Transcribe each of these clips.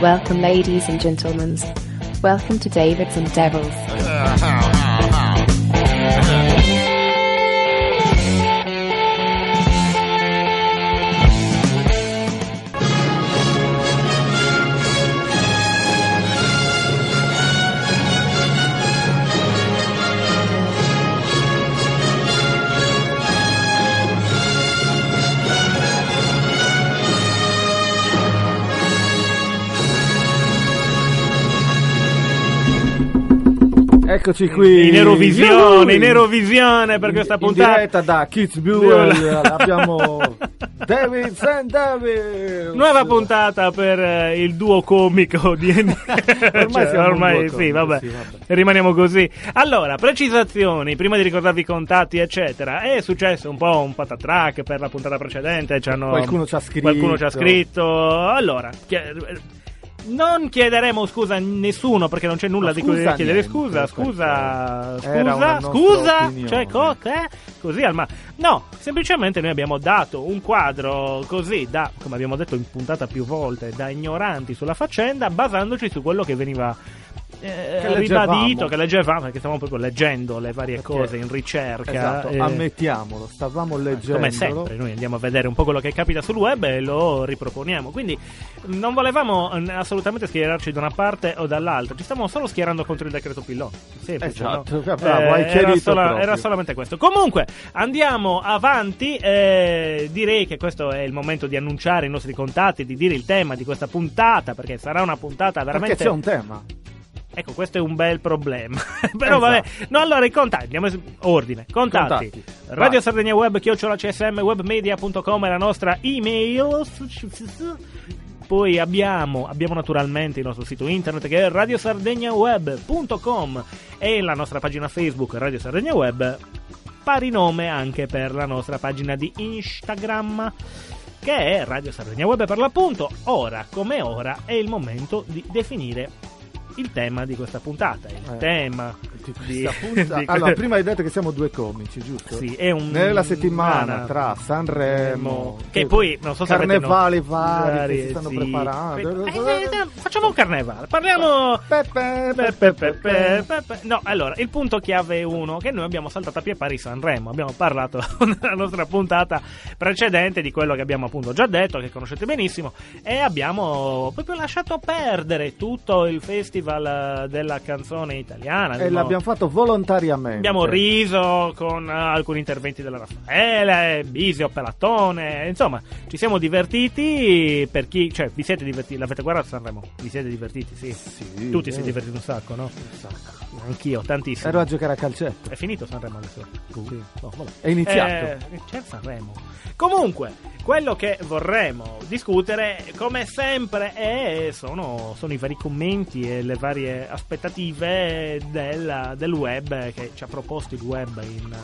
Welcome, ladies and gentlemen. Welcome to Davids and Devils. Uh-huh. Eccoci qui in Eurovisione, in Eurovisione per In- questa in puntata. diretta da Kitzbühel abbiamo David and David Nuova puntata per eh, il duo comico di Ormai Cioè, ormai sì, vabbè. sì, vabbè. Rimaniamo così. Allora, precisazioni, prima di ricordarvi i contatti, eccetera. È successo un po' un patatrack per la puntata precedente. ci hanno- Qualcuno ci ha scritto. Qualcuno ci ha scritto. Allora, chie- non chiederemo scusa a nessuno perché non c'è nulla di cui chiedere niente, scusa. Scusa, scusa, scusa. opinione. Cioè, co- che? Così al ma. No, semplicemente noi abbiamo dato un quadro così da, come abbiamo detto in puntata più volte, da ignoranti sulla faccenda, basandoci su quello che veniva. Eh, Che leggevamo. ribadito che leggevamo perché stavamo proprio leggendo le varie Perché- cose in ricerca Esatto, eh, ammettiamolo, stavamo leggendo come sempre, noi andiamo a vedere un po' quello che capita sul web e lo riproponiamo. Quindi non volevamo eh, assolutamente schierarci da una parte o dall'altra, ci stavamo solo schierando contro il decreto Pillon. Semplice, Esatto, no? bravo, hai era, sola- era solamente questo. Comunque, andiamo avanti. eh, direi che questo è il momento di annunciare i nostri contatti, di dire il tema di questa puntata, perché sarà una puntata perché veramente. c'è un tema Ecco, questo è un bel problema. Però Esatto. vabbè, no, allora i contatti, andiamo su- ordine. Contatti. Contatti. Radio. Sardegna Web, chiocciola CSM, webmedia.com è la nostra email. Poi abbiamo, abbiamo naturalmente il nostro sito internet che è radiosardegnaweb.com e la nostra pagina Facebook Radio Sardegna Web, pari nome anche per la nostra pagina di Instagram che è Radio Sardegna Web per l'appunto. Ora come ora è il momento di definire il tema di questa puntata. Il Eh, tema di di- questa punta- di- allora prima hai detto che siamo due comici giusto? Sì, è un nella settimana Mana- tra Sanremo che poi non so se avete carnevali no- vari che si stanno sì. preparando Eh, eh, eh, facciamo un carnevale parliamo Pepe, Pe- pe- pe- pe- pe- pe- No, allora, il punto chiave è uno che noi abbiamo saltato a pie pari Sanremo. Abbiamo parlato nella nostra puntata precedente di quello che abbiamo appunto già detto, che conoscete benissimo, e abbiamo proprio lasciato perdere tutto il festival eh, della canzone italiana. e Abbiamo- l'abbiamo fatto volontariamente Abbiamo riso con eh, alcuni interventi della Raffaele, Bisio, Pelattone, insomma, ci siamo divertiti per chi, cioè, vi siete divertiti, l'avete guardato Sanremo? Vi siete divertiti, sì. Sì, Tutti si eh. sono divertiti un sacco, no? Un sacco. Anch'io, tantissimo. ero a giocare a calcetto È finito Sanremo adesso? Sì. No, vabbè. è iniziato Eh, c'è Sanremo. Comunque, quello che vorremmo discutere, come sempre, è- sono, sono i vari commenti e le varie aspettative del, del web che ci ha proposto il web in,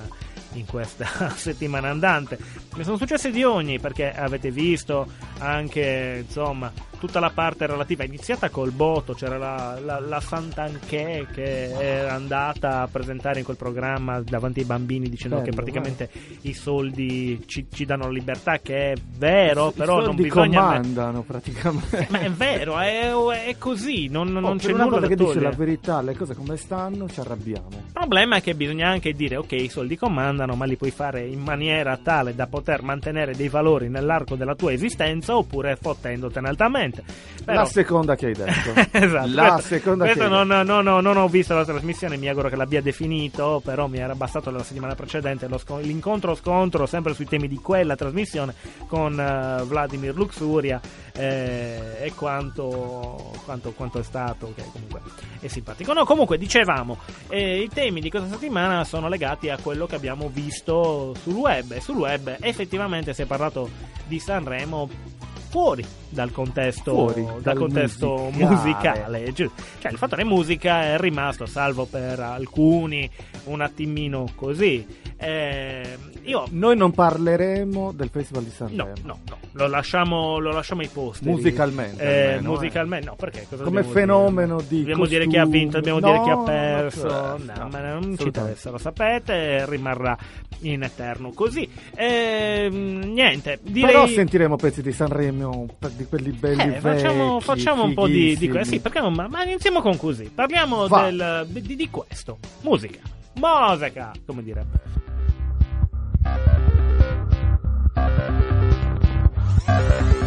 in questa settimana andante. Ne sono successe di ogni, perché avete visto anche, insomma, tutta la parte relativa. È iniziata col Boto, c'era la, la, la Sant'Anché che era andata a presentare in quel programma davanti ai bambini dicendo Bello, che praticamente i soldi ci, ci danno la libertà, che è vero, I però non soldi bisogna... comandano praticamente Ma è vero, è, è così, non, non Oh, c'è nulla volta da che dice togliere. la verità le cose come stanno ci arrabbiamo Il problema è che bisogna anche dire, ok, i soldi comandano, ma li puoi fare in maniera tale da poter mantenere dei valori nell'arco della tua esistenza oppure fottendotene altamente. Niente. Però- La seconda che hai detto. esatto. La Questo- seconda questo che hai non, no, no, non ho visto la trasmissione, mi auguro che l'abbia definito, però mi era bastato la settimana precedente lo sco- l'incontro scontro sempre sui temi di quella trasmissione con eh, Vladimir Luxuria eh, e quanto, quanto, quanto è stato, che comunque è simpatico. No, comunque dicevamo, eh, i temi di questa settimana sono legati a quello che abbiamo visto sul web e sul web effettivamente si è parlato di Sanremo fuori dal contesto, Fuori dal dal contesto musicale. musicale. giu- Cioè, il fattore musica è rimasto, salvo per alcuni, un attimino così. Eh, io Noi non parleremo del Festival di No, Sanremo. no, no, lo lasciamo, lo lasciamo ai posteri. Musicalmente, Eh, almeno, musicalmente, no, perché? Cosa Come fenomeno dire? di Dobbiamo dire chi ha vinto, dobbiamo dire chi ha No, perso. no, No, no, ma non ci interessa, lo sapete, rimarrà in eterno così. Ehm, niente, direi... Però sentiremo pezzi di Sanremo, per- di quelli belli Eh, facciamo, vecchi, facciamo un po' di, di questo. Sì, perché non- ma, ma iniziamo con così. Parliamo del, di, di questo. Musica. Musica, come direbbe. La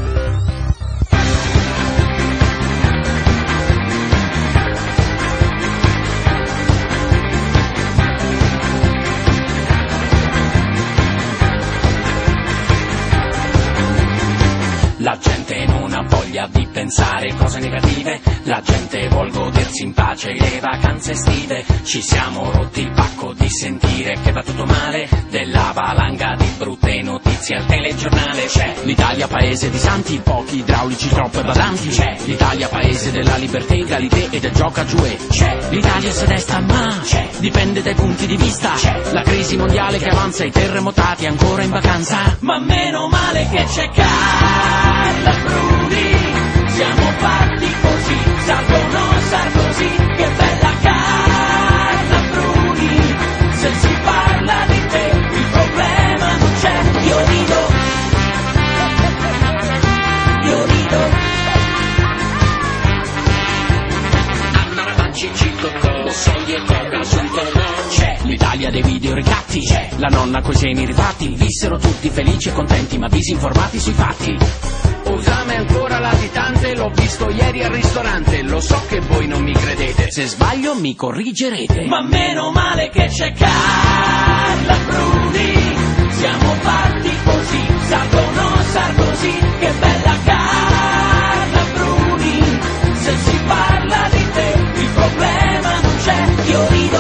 voglia di pensare cose negative, la gente vuol godersi in pace le vacanze estive. Ci siamo rotti il pacco di sentire che va tutto male, della valanga di brutte notizie al telegiornale. C'è l'Italia paese di santi, pochi idraulici, troppe badanti. C'è l'Italia paese della libertà, egalité e del gioca giù e c'è l'Italia se destra ma c'è, dipende dai punti di vista. C'è la crisi mondiale che avanza, i terremotati ancora in vacanza. Ma meno male che c'è Carla Bruni, siamo fatti così, salgono Sarkozy, che bella Carla Bruni, se si parla di te il problema non c'è, io rido, io rido. Anna Ravanci, Cicco, Sogli e Coca sul collo. C'è l'Italia dei video ricatti, c'è la nonna coi seni rifatti. Vissero tutti felici e contenti, ma disinformati sui fatti. Usame ancora latitante, l'ho visto ieri al ristorante. Lo so che voi non mi credete, se sbaglio mi corrigerete. Ma meno male che c'è Carla Bruni, siamo fatti così, salgono Sarkozy, che bella Carla Bruni. Se si parla di te, il problema non c'è, io rido.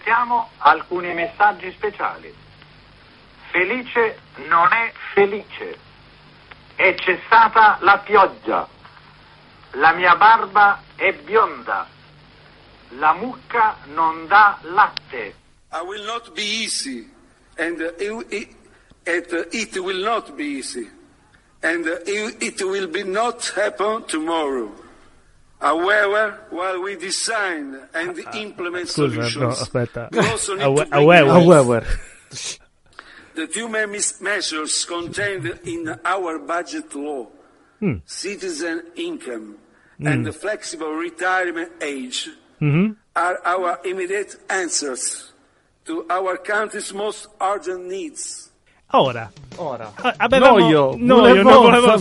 Trasmettiamo alcuni messaggi speciali. Felice non è felice. È cessata la pioggia. La mia barba è bionda. La mucca non dà latte. I will not be easy, and it, it, will not be easy, and it will be not happen tomorrow. However, while we design and ah, ah, implement Scusa, no, solutions, aspetta. we also need to bring however. However, the two main measures contained in our budget law, hmm. citizen income hmm. and the flexible retirement age, mm-hmm. are our immediate answers to our country's most urgent needs. Ora, Ora, Ah, avevamo- Noio, Noio, volevo non volevo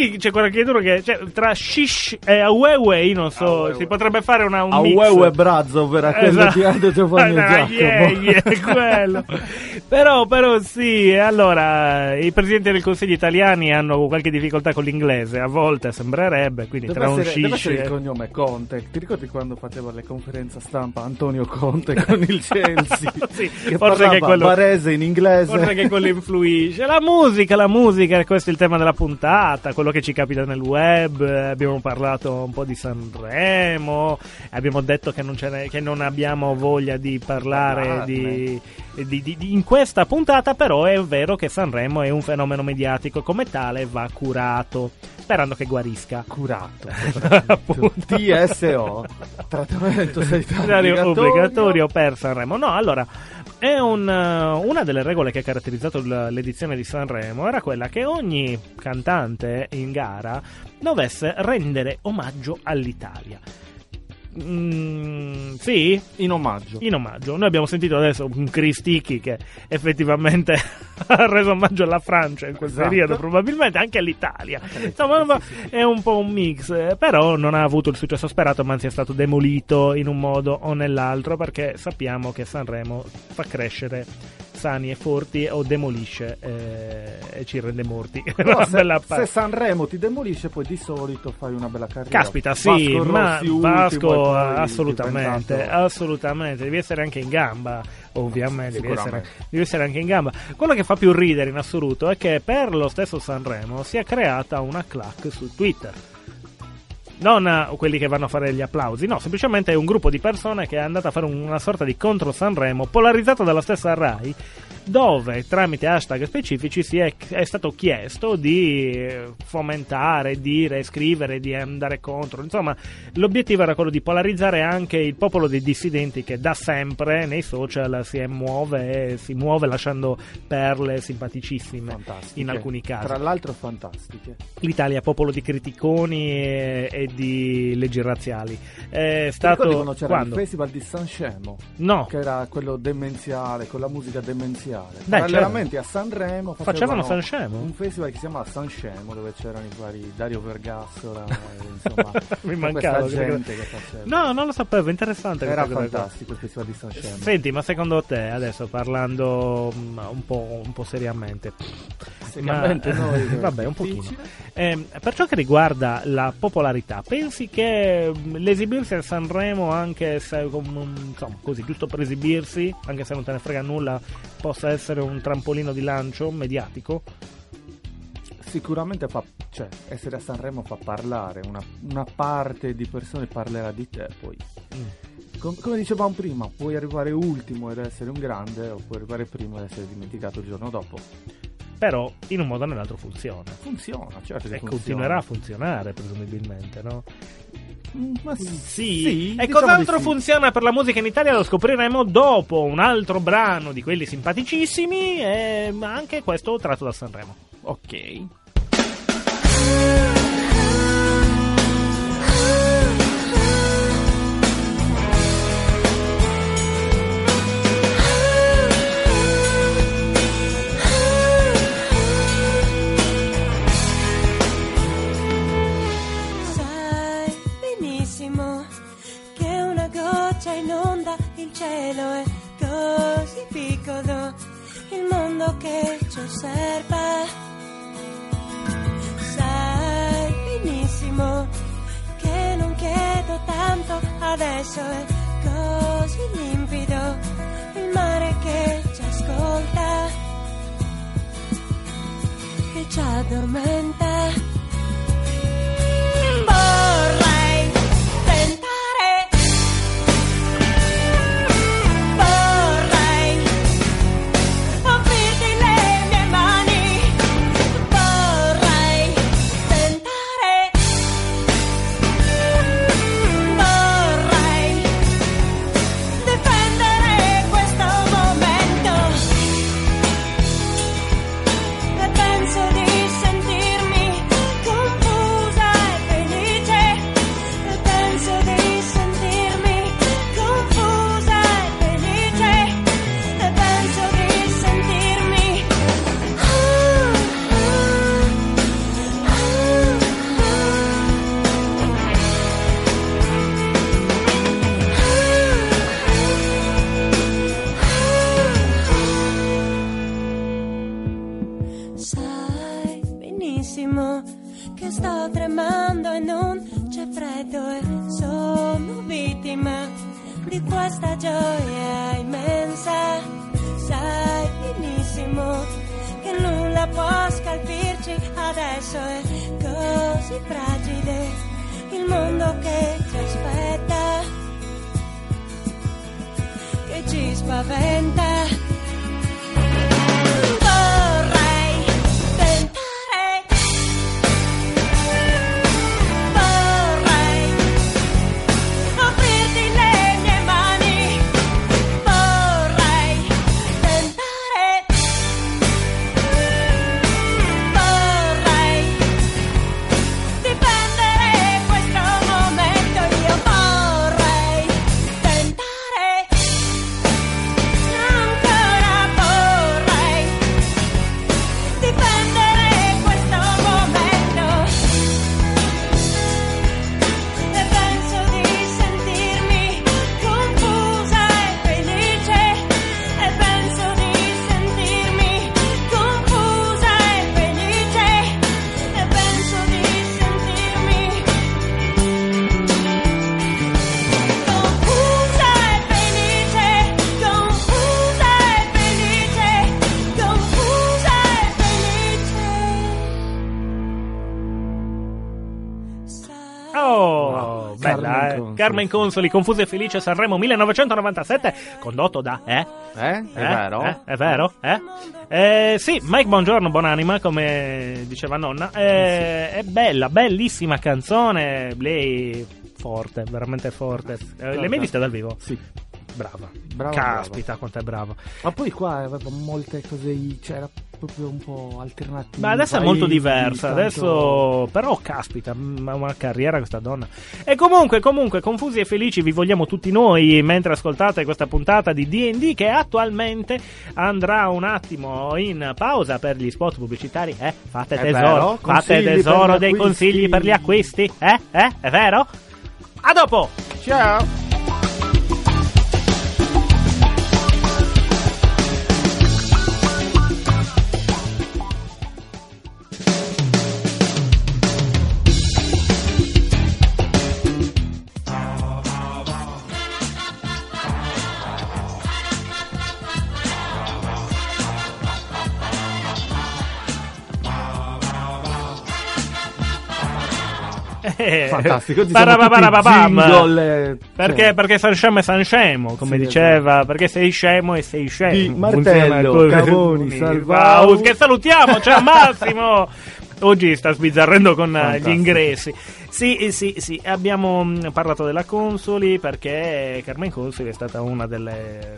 Savoie. Savoie. eh, e qui c'è qualcuno che cioè, tra shish e Awewe, io non so, Awewe. si potrebbe fare una, un mix. Uewe Brazzo era quello Esatto. di Aldo Giovanni e Ah, Giacomo. yeah, yeah, quello. però, però sì, allora i presidenti del Consiglio italiani hanno qualche difficoltà con l'inglese, a volte sembrerebbe, quindi Deve tra un essere, deve shish essere il e... cognome Conte. Ti ricordi quando faceva le conferenze stampa Antonio Conte con il Chelsea? Sì, che forse parlava che quello- barese in inglese. Forse che quello influisce. La musica, la musica, questo è il tema della puntata, quello che ci capita nel web. Abbiamo parlato un po' di Sanremo, abbiamo detto che non, ce che non abbiamo voglia di parlare di, di- di- di- in questa puntata, però è vero che Sanremo è un fenomeno mediatico, come tale va curato, sperando che guarisca. Curato. TSO. Trattamento sanitario obbligatorio per Sanremo. No, allora, è un, eh, una delle regole che ha caratterizzato l'edizione di Sanremo era quella che ogni cantante in gara dovesse rendere omaggio all'Italia. Mm, sì, In omaggio. in omaggio. Noi abbiamo sentito adesso un Cristicchi che effettivamente ha reso omaggio alla Francia in quel Esatto. periodo, probabilmente anche all'Italia. Insomma, è un po' un mix, eh, però non ha avuto il successo sperato, ma anzi è stato demolito in un modo o nell'altro perché sappiamo che Sanremo fa crescere sani e forti o demolisce eh, e ci rende morti. Una se, se. Sanremo ti demolisce, poi di solito fai una bella carriera. Caspita, sì, Vasco ma Rossi ultimo, Vasco assolutamente, assolutamente, devi essere anche in gamba, ovviamente, devi essere, devi essere anche in gamba. Quello che fa più ridere in assoluto è che per lo stesso Sanremo si è creata una clac su Twitter. Non quelli che vanno a fare gli applausi, no, semplicemente è un gruppo di persone che è andato a fare una sorta di contro Sanremo, polarizzato dalla stessa Rai, dove tramite hashtag specifici si è, è stato chiesto di eh, fomentare, dire, scrivere, di andare contro. Insomma, l'obiettivo era quello di polarizzare anche il popolo dei dissidenti che da sempre nei social si muove, e si muove lasciando perle simpaticissime Fantastiche. in alcuni casi. Tra l'altro fantastiche. L'Italia popolo di criticoni e, e di leggi razziali. È Ti stato quando c'era quando? il festival di San Scemo? No, Che era quello demenziale, con la musica demenziale. Beh, Parallelamente a Sanremo Facevano facevano San Scemo? Un festival che si chiamava San Scemo, dove c'erano i vari Dario Vergassola, insomma, Mi mancava gente che faceva. no, non lo sapevo, interessante. Era fantastico il festival di San Scemo. Senti, ma secondo te, adesso parlando mm, un po', un po' seriamente, Seriamente ma- noi, vabbè, un pochino. Ehm, per ciò che riguarda la popolarità, pensi che mm, l'esibirsi a Sanremo, anche se mm, insomma, così, giusto per esibirsi, anche se non te ne frega nulla, possa essere un trampolino di lancio mediatico? Sicuramente fa, cioè, essere a Sanremo fa parlare, una, una parte di persone parlerà di te poi. Mm. Com- come dicevamo prima, puoi arrivare ultimo ed essere un grande o puoi arrivare primo ed essere dimenticato il giorno dopo. Però in un modo o nell'altro funziona. Funziona, certo E funziona. continuerà a funzionare, presumibilmente, no? Ma sì, Sì, e diciamo cos'altro sì. funziona per la musica in Italia lo scopriremo dopo un altro brano di quelli simpaticissimi, e anche questo tratto da Sanremo. Ok. Piccolo il mondo che ci osserva. Sai benissimo che non chiedo tanto, adesso è così limpido il mare che ci ascolta, che ci addormenta. Vittima di questa gioia immensa. Sai benissimo che nulla può scalfirci adesso è così fragile il mondo che ci aspetta, che ci spaventa. Carmen eh. Consoli. Confuso e Felice Sanremo 1997, condotto da, eh? Eh? È vero? Eh? È vero? Eh? Eh, sì, Mike Buongiorno, buonanima, come diceva nonna. Eh, È bella, bellissima canzone. Lei forte, veramente forte. Eh, L'hai mai vista dal vivo? Sì. Brava. Brava, Caspita, quanto è brava. Ma poi qua aveva molte cose, c'era proprio un po' alternativa. Ma adesso è molto diversa. tanto- Adesso, però, caspita, ma una carriera questa donna. E comunque, comunque, confusi e felici vi vogliamo tutti noi mentre ascoltate questa puntata di DD che attualmente andrà un attimo in pausa per gli spot pubblicitari. Eh, fate È tesoro, vero? fate tesoro dei acquisti. consigli per gli acquisti. Eh, eh, è vero? A dopo! Ciao! Fantastico, Barababababam. tutti jingle, eh, Perché, cioè. perché San Scemo è San Scemo, come Sì, diceva, perché sei scemo e sei scemo. Di Martello. Cavoni, Wow, Salvau. che salutiamo, ciao Massimo! Oggi sta sbizzarrendo con eh, gli Fantastico. ingressi. Sì, eh, sì, sì, abbiamo mh, parlato della Consoli perché Carmen Consoli è stata una delle,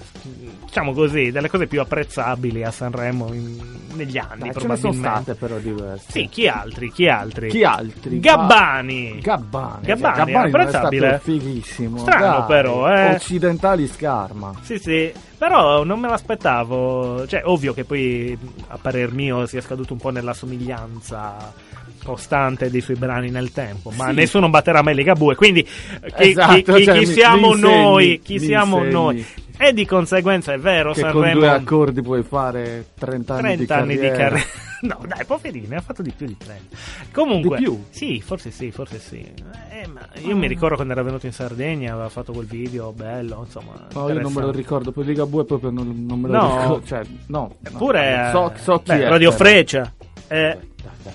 diciamo così, delle cose più apprezzabili a Sanremo in- negli anni, ce ne sono probabilmente. state però diverse. Sì, chi altri? Chi altri? Chi altri? Gabbani. Gabbani. Gabbani, Cioè, Gabbani è apprezzabile. stato fighissimo. Strano dai. però, eh. Occidentali scarma. Sì, sì, però non me l'aspettavo. Cioè, ovvio che poi a parer mio sia scaduto un po' nella somiglianza costante dei suoi brani nel tempo, ma Sì. nessuno batterà mai Ligabue, quindi chi, Esatto, chi- cioè, chi siamo insegni, noi? Chi siamo insegni. noi? E di conseguenza è vero, Che con Sanremo due accordi puoi fare 30 anni 30 anni di di carriera. carriera. No, dai, poverino, ha fatto di più di 30. Comunque, Di più? Sì, forse sì, forse sì. Eh, io mi ricordo quando era venuto in Sardegna, aveva fatto quel video bello, insomma. No, io non me lo ricordo, poi Liga Bue proprio non, non me lo No. ricordo. Cioè, no. no. Eppure, so, so chi beh, è. Radio però. Freccia, eh, Dai, dai.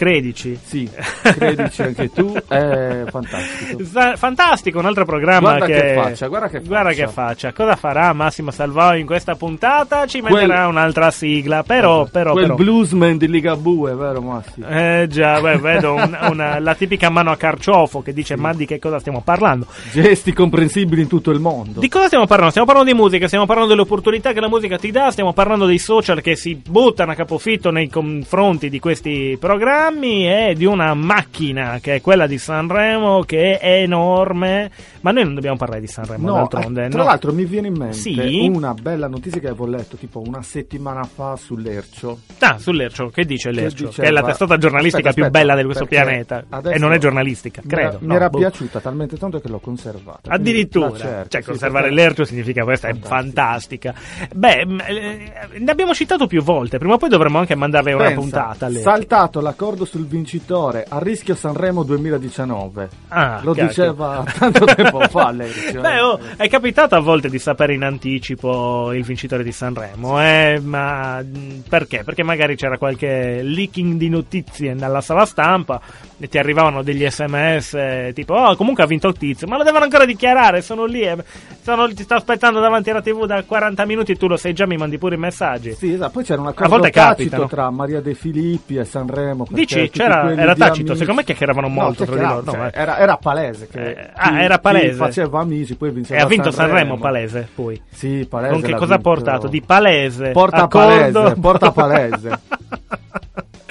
Credici. Sì, credici anche tu, è fantastico. Sa- Fantastico, un altro programma Guarda che... che faccia, guarda che Guarda faccia. che faccia. Cosa farà Massimo Salvao in questa puntata? Ci Quel- metterà un'altra sigla, però, però, Quel però. bluesman di Liga Bue, vero Massimo? Eh già, beh, vedo un- una- la tipica mano a carciofo che dice ma di che cosa stiamo parlando? Gesti comprensibili in tutto il mondo. Di cosa stiamo parlando? Stiamo parlando di musica, stiamo parlando delle opportunità che la musica ti dà, stiamo parlando dei social che si buttano a capofitto nei confronti di questi programmi e di una macchina che è quella di Sanremo che è enorme. Ma noi non dobbiamo parlare di Sanremo No, d'altronde, eh, tra no? l'altro mi viene in mente Sì? una bella notizia che avevo letto tipo una settimana fa sull'Ercio. Ah, sull'Ercio, che dice Che l'Ercio? diceva- che è la testata giornalistica Aspetta, più aspetta, bella di questo pianeta. E non è giornalistica, credo. Mi no, era boh. piaciuta talmente tanto che l'ho conservata. Addirittura, la cerco, cioè sì, conservare perché- l'Ercio significa questa è fantastica. Beh, eh, ne abbiamo citato più volte, prima o poi dovremmo anche mandarle una Pensa, puntata. all'Ercio. Saltato l'accordo ricordo sul vincitore a rischio Sanremo 2019. Ah, Lo cacchio. diceva tanto tempo fa lei. Beh, oh, è capitato a volte di sapere in anticipo il vincitore di Sanremo, eh, ma perché? Perché magari c'era qualche leaking di notizie nella sala stampa e ti arrivavano degli sms eh, tipo, oh, comunque ha vinto il tizio, ma lo devono ancora dichiarare, sono lì, eh, sono- ti sto aspettando davanti alla tv da 40 minuti e tu lo sai già, mi mandi pure i messaggi. Sì, esatto. Poi c'era un accordo tacito capitano. tra Maria De Filippi e Sanremo. Dici, c'era- era tacito, secondo me chiacchieravano No, molto tra di loro, cioè, eh. era, era palese che Eh, ah, era palese. faceva Amici poi vinceva E ha vinto Sanremo. Sanremo palese, poi. Sì, palese. Con che cosa ha portato? Di palese. Porta accordo- palese, porta palese.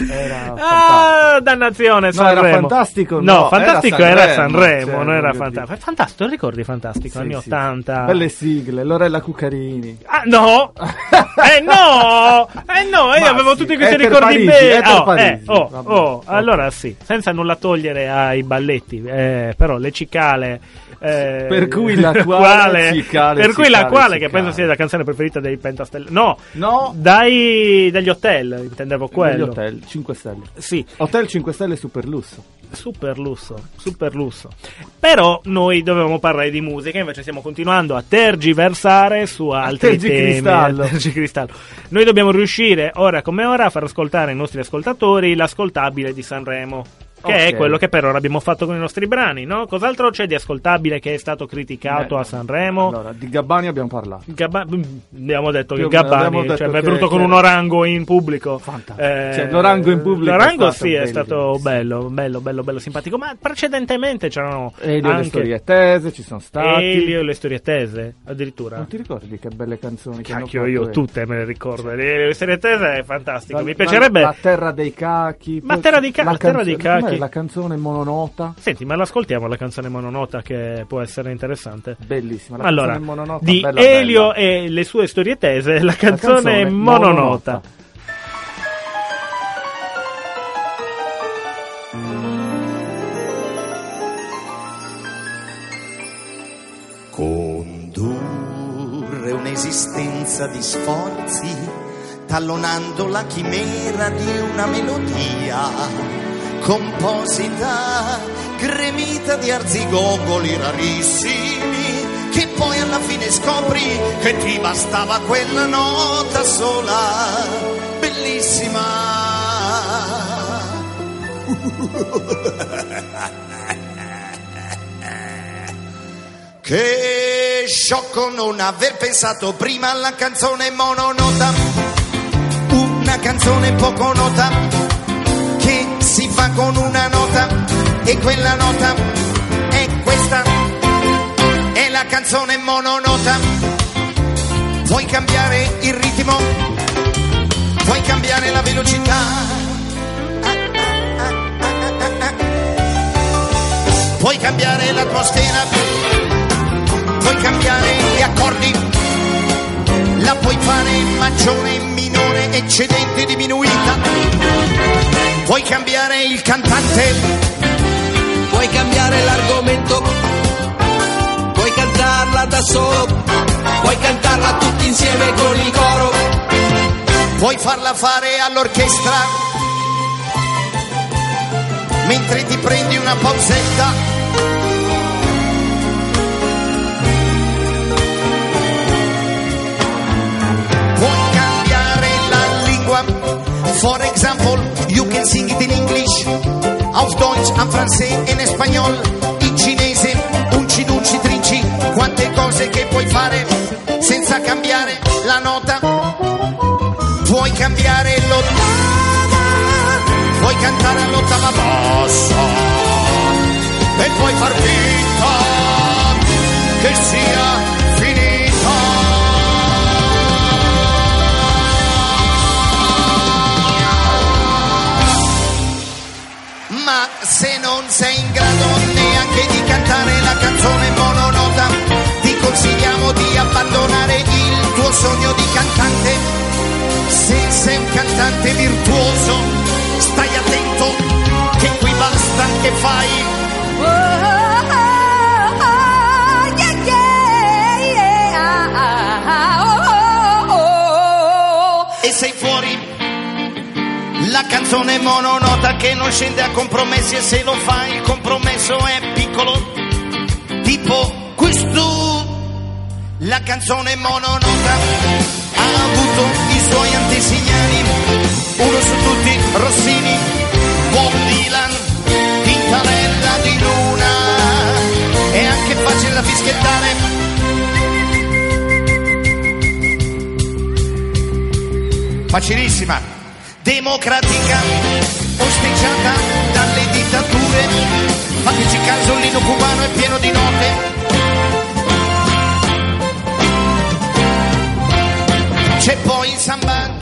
Era Ah, dannazione, No, era Sanremo. fantastico, No, no, fantastico era era Sanremo, Sanremo, cioè, non era fantastico. Fantastico, ricordi fantastico, Sì, anni sì. 80. Belle sigle, Lorella Cuccarini. Ah, no! eh no! Eh no, io Ma avevo sì, tutti questi ricordi per Oh, eh, oh, Vabbè, oh, ok. allora sì, senza nulla togliere ai balletti, eh, però le cicale. Eh, Per cui la quale cicale, per cui la cicale, quale, che cicale. penso sia la canzone preferita dei Pentastelle. No, No, dai, dagli hotel, intendevo degli quello. hotel 5 stelle. Sì, Hotel 5 stelle super lusso. super lusso, super lusso. Però noi dovevamo parlare di musica, invece stiamo continuando a tergiversare su altri temi. tergicristallo. a tergicristallo. Noi dobbiamo riuscire, ora come ora, a far ascoltare ai nostri ascoltatori l'ascoltabile di Sanremo. Che è Ok. quello che per ora abbiamo fatto con i nostri brani, no? Cos'altro c'è di ascoltabile che è stato criticato Beh, a Sanremo? Allora, di Gabbani abbiamo parlato. Gabba- mm, abbiamo detto che Più- Gabbani abbiamo detto cioè, mi è che- venuto con che- un orango in pubblico. Fantastico. Eh, Cioè, l'orango in pubblico è L'orango stato sì, è stato bello, bello, bello, bello simpatico. Ma precedentemente c'erano Elio le anche storie tese, ci sono stati. Elio e le storie tese, addirittura. Non ti ricordi che belle canzoni che Cacchio, hanno io fatto tutte me le ricordo. Le, le storie tese è fantastico. La- Mi piacerebbe. La, terra dei cachi. Ma terra dei ca- la terra dei cachi. Com'è La canzone mononota. Senti, ma l'ascoltiamo la canzone mononota che può essere interessante. Bellissima. La allora, canzone mononota. di bella, Elio bella. e le sue storie tese, la canzone, canzone mononota. mononota. Condurre un'esistenza di sforzi, tallonando la chimera di una melodia composita, gremita di arzigogoli rarissimi, che poi alla fine scopri che ti bastava quella nota sola, bellissima. Che sciocco non aver pensato prima alla canzone mononota, una canzone poco nota con una nota e quella nota è questa, è la canzone mononota. Puoi cambiare il ritmo, puoi cambiare la velocità. Puoi cambiare l'atmosfera, puoi cambiare gli accordi, la puoi fare maggiore, minore, eccedente, diminuita. Puoi cambiare il cantante, Puoi cambiare l'argomento, puoi cantarla da solo, puoi cantarla tutti insieme con il coro. puoi farla fare all'orchestra. Mentre ti prendi una pausetta. For example, you can sing it in English. Auf Deutsch, en francese, in spagnolo, in cinese, unci dunci trinci. Quante cose che puoi fare senza cambiare la nota. Puoi cambiare l'ottava, puoi cantare all'ottava bassa e puoi far finta che sia consigliamo di abbandonare il tuo sogno di cantante. Se sei un cantante virtuoso, stai attento che qui basta che fai e sei fuori. La canzone mononota che non scende a compromessi e se lo fai il compromesso è piccolo. Tipo questo. La canzone mononota ha avuto i suoi antesignani, uno su tutti Rossini, Bob Dylan, Tintarella di Luna, è anche facile da fischiettare. Facilissima, democratica, osteggiata dalle dittature, fateci caso, l'ino cubano è pieno di note. C'è poi il samba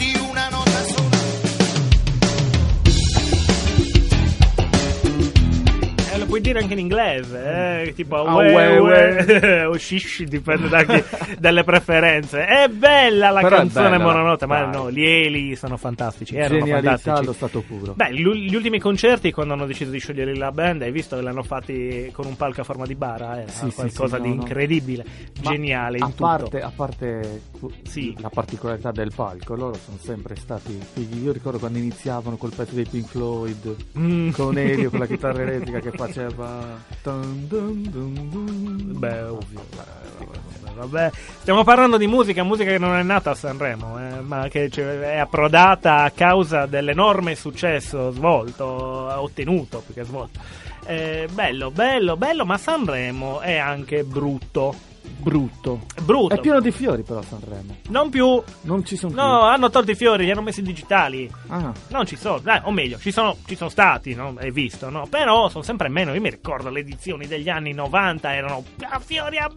puoi dire anche in inglese, eh, tipo Ah, uè, uè, o shish, dipende da chi- dalle preferenze. È bella la Però canzone bella, mononota, ma dai. no, gli Eli sono fantastici, erano Genialità fantastici. allo stato puro. Beh, gli, ultimi concerti, quando hanno deciso di sciogliere la band, hai visto che l'hanno fatti con un palco a forma di bara? Era Sì, sì, qualcosa sì, di no, no. incredibile, Ma geniale a parte, a parte Sì. la particolarità del palco, loro sono sempre stati fighi. Io ricordo quando iniziavano col pezzo dei Pink Floyd Mm. con Elio con la chitarra elettrica che faceva. Dun dun dun dun. Beh, ovvio. Vabbè. Stiamo parlando di musica, musica che non è nata a Sanremo, eh, ma che è approdata a causa dell'enorme successo svolto, ottenuto più che svolto. Eh, bello, bello, bello, ma Sanremo è anche brutto. Brutto. Brutto. È pieno di fiori, però Sanremo. Non più. Non ci sono No, hanno tolto i fiori, li hanno messi digitali. più. Ah, Non ci sono, dai, o meglio, ci sono, ci sono stati, no? Hai visto, no? Però sono sempre meno. Io mi ricordo le edizioni degli anni 90 erano a fiori a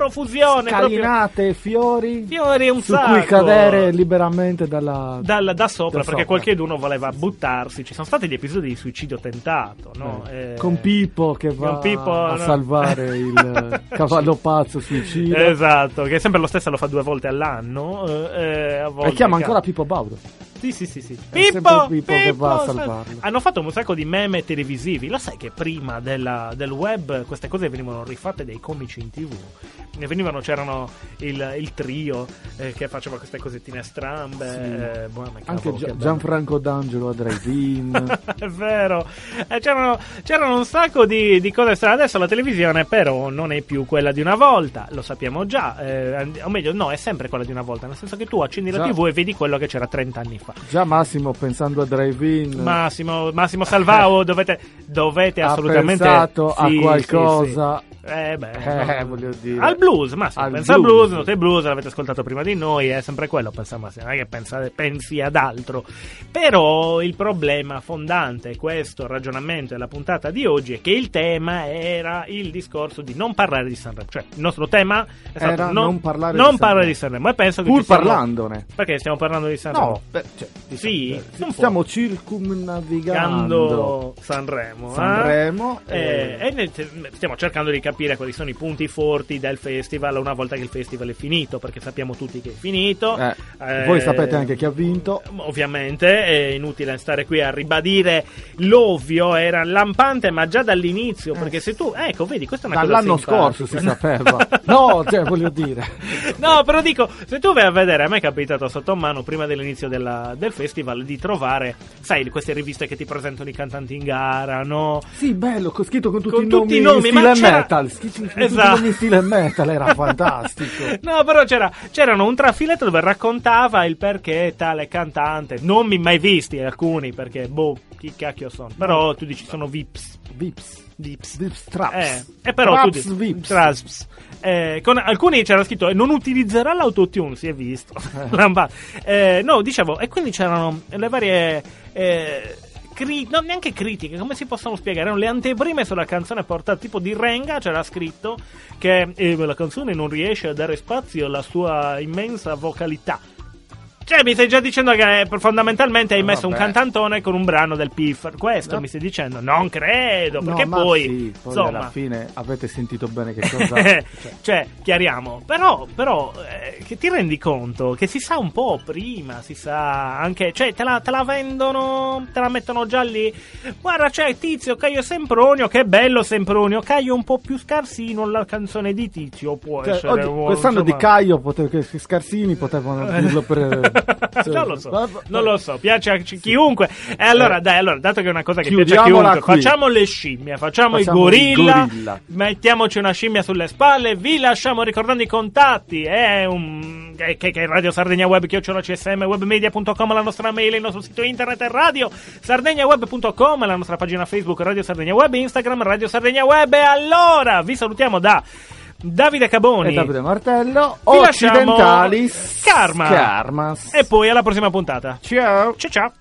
profusione. proprio- scalinate, fiori. Fiori un su sacco. cui cadere liberamente dalla. Dal- da sopra Da perché sopra. qualcuno voleva buttarsi. Ci sono stati gli episodi di suicidio tentato, no? Eh, Eh, Con Pippo che va Pippo, a no. salvare il cavallo pazzo suicida. Esatto, che è sempre lo stesso, lo fa due volte all'anno. eh, eh, E chiama ancora Pippo Baudo. Sì, sì, sì, sì. È Pippo, Pippo che va a salvarlo. Hanno fatto un sacco di meme televisivi. Lo sai che prima della- del web queste cose venivano rifatte dai comici in tv. Ne venivano, c'erano il, il trio eh, che faceva queste cosettine strambe. Sì. eh, buona Anche Gia-. Gianfranco D'Angelo a drive-in. È vero, Eh, c'erano, c'erano un sacco di, di cose strane. Adesso la televisione, però, non è più quella di una volta, lo sappiamo già. eh, o meglio, no, è sempre quella di una volta. Nel senso che tu accendi la Già. TV e vedi quello che c'era 30 anni fa. Già Massimo pensando a drive-in. Massimo, Massimo Salvao, dovete, dovete ha assolutamente. pensato Sì, a sì, qualcosa. sì. Eh, beh, Eh, voglio dire. Al blues, Massimo. Al pensa al blues. blues, note blues, l'avete ascoltato prima di noi, è sempre quello. Pensa Massimo, non è che pensa- pensi ad altro. Però il problema fondante, questo ragionamento della puntata di oggi, è che il tema era il discorso di non parlare di Sanremo. Cioè, il nostro tema è stato Era non parlare non di parlare Sanremo. di Sanremo. E penso che Pur ci siamo- parlandone. Perché stiamo parlando di Sanremo? No, beh, cioè, Sì, eh, po'. stiamo circumnavigando Cercando Sanremo, eh? Sanremo. Eh, eh, e ne- stiamo cercando di capire quali sono i punti forti del festival una volta che il festival è finito, perché sappiamo tutti che è finito. eh, Eh, voi sapete anche chi ha vinto. Ovviamente è inutile stare qui a ribadire l'ovvio, era lampante, ma già dall'inizio. Perché se tu, ecco, vedi, questa è una Dall'anno cosa simpatica. scorso si sapeva. no, cioè, voglio dire. No, però dico, se tu vai a vedere, a me è capitato sotto mano prima dell'inizio della- del festival di trovare, sai, queste riviste che ti presentano i cantanti in gara, no? Sì, bello, scritto con tutti, Con i, tutti nomi i nomi, in stile metal. Scritto con tutti Esatto. i nomi in stile metal, era fantastico. No, però c'era, c'erano un trafiletto dove raccontava il perché tale cantante, non mi mai visti alcuni, perché, boh, chi cacchio sono. Però tu dici sono Vips. Vips. Vips. Vips Traps. Eh, e però tu Traps, dici, Vips. Traps. Eh, con alcuni c'era scritto "E non utilizzerà l'autotune, si è visto. Lampada. Eh, no, dicevo, e quindi c'erano le varie eh, cri- no, neanche critiche, come si possono spiegare? Erano le anteprime sulla canzone portata tipo di Renga, c'era scritto che eh, la canzone non riesce a dare spazio alla sua immensa vocalità. Cioè, mi stai già dicendo che eh, fondamentalmente hai Eh, messo un vabbè. cantantone con un brano del PIF. Questo No. mi stai dicendo? Non credo, No, perché ma poi, sì, poi insomma, alla fine avete sentito bene che cosa cioè. cioè, chiariamo. Però, però eh, che ti rendi conto che si sa un po' prima, si sa anche, cioè, te la, te la vendono, te la mettono già lì. Guarda, c'è Tizio, Caio Sempronio, che bello Sempronio. Caio un po' più scarsino, la canzone di Tizio può Cioè, essere. oggi- un- quest'anno di insomma- Caio potevo, che Scarsini potevano dirlo per non lo so, non lo so, piace a chi- chiunque. E allora, dai, allora, dato che è una cosa che piace a chiunque, qui. facciamo le scimmie, facciamo, Facciamo i gorilla, il gorilla. mettiamoci una scimmia sulle spalle, vi lasciamo ricordando i contatti, è un che, che, che è Radio Sardegna Web, chiocciola csm, webmedia.com, la nostra mail, il nostro sito internet è radio sardegnaweb.com, la nostra pagina Facebook Radio Sardegna Web, Instagram Radio Sardegna Web e allora vi salutiamo da Davide Caboni E Davide Martello, Vi lasciamo Occidentalis Karma. Karmas. e poi alla prossima puntata. Ciao. Ciao ciao.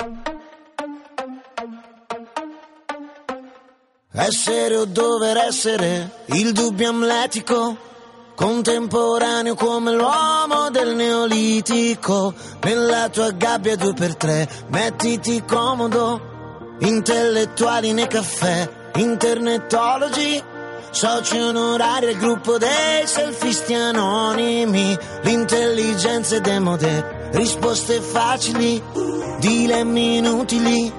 Essere o dover essere, il dubbio amletico, contemporaneo come l'uomo del neolitico. Nella tua gabbia due per tre, mettiti comodo, intellettuali nei caffè, internetologi, soci onorari al gruppo dei selfisti anonimi, l'intelligenza è demode, risposte facili, dilemmi inutili.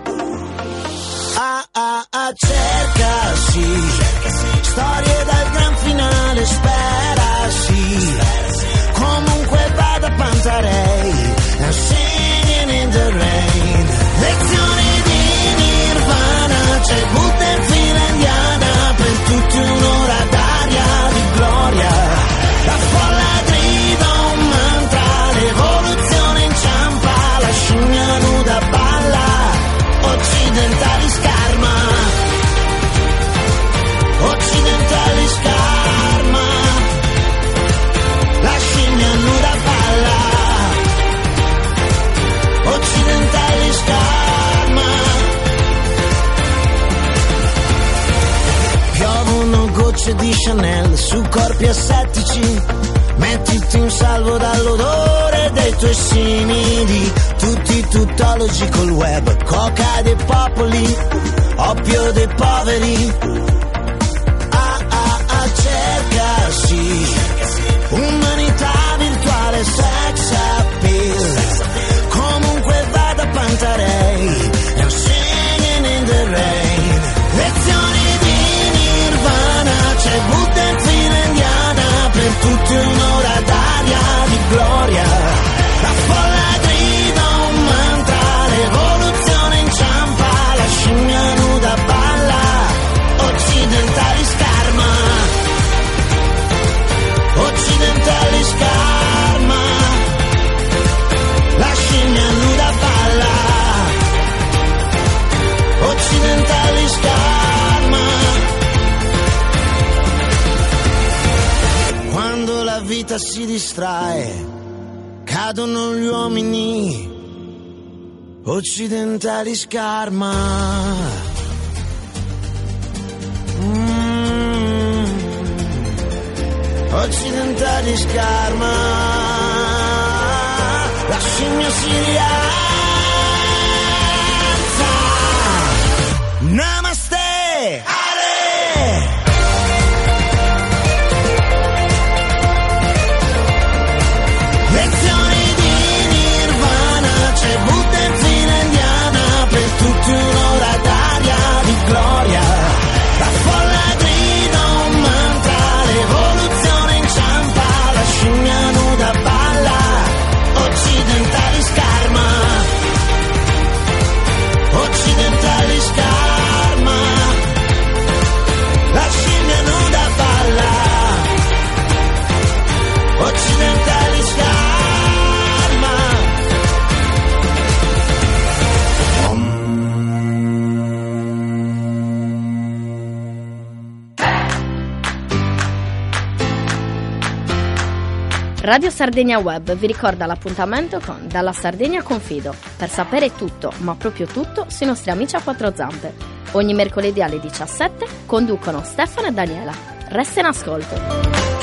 Ah ah ah cercasi Storie dal gran finale sperasi tuoi simili Tutti tuttologi col web. Coca dei popoli Oppio dei poveri. Ah ah ah cercasi Umanità virtuale sex appeal. Comunque vada Pantarei Occidentali scarma. Mm. Occidentali scarma. La scimmia si Radio Sardegna Web vi ricorda l'appuntamento con Dalla Sardegna Confido per sapere tutto, ma proprio tutto, sui nostri amici a quattro zampe. Ogni mercoledì alle 17 conducono Stefano e Daniela. Resta in ascolto.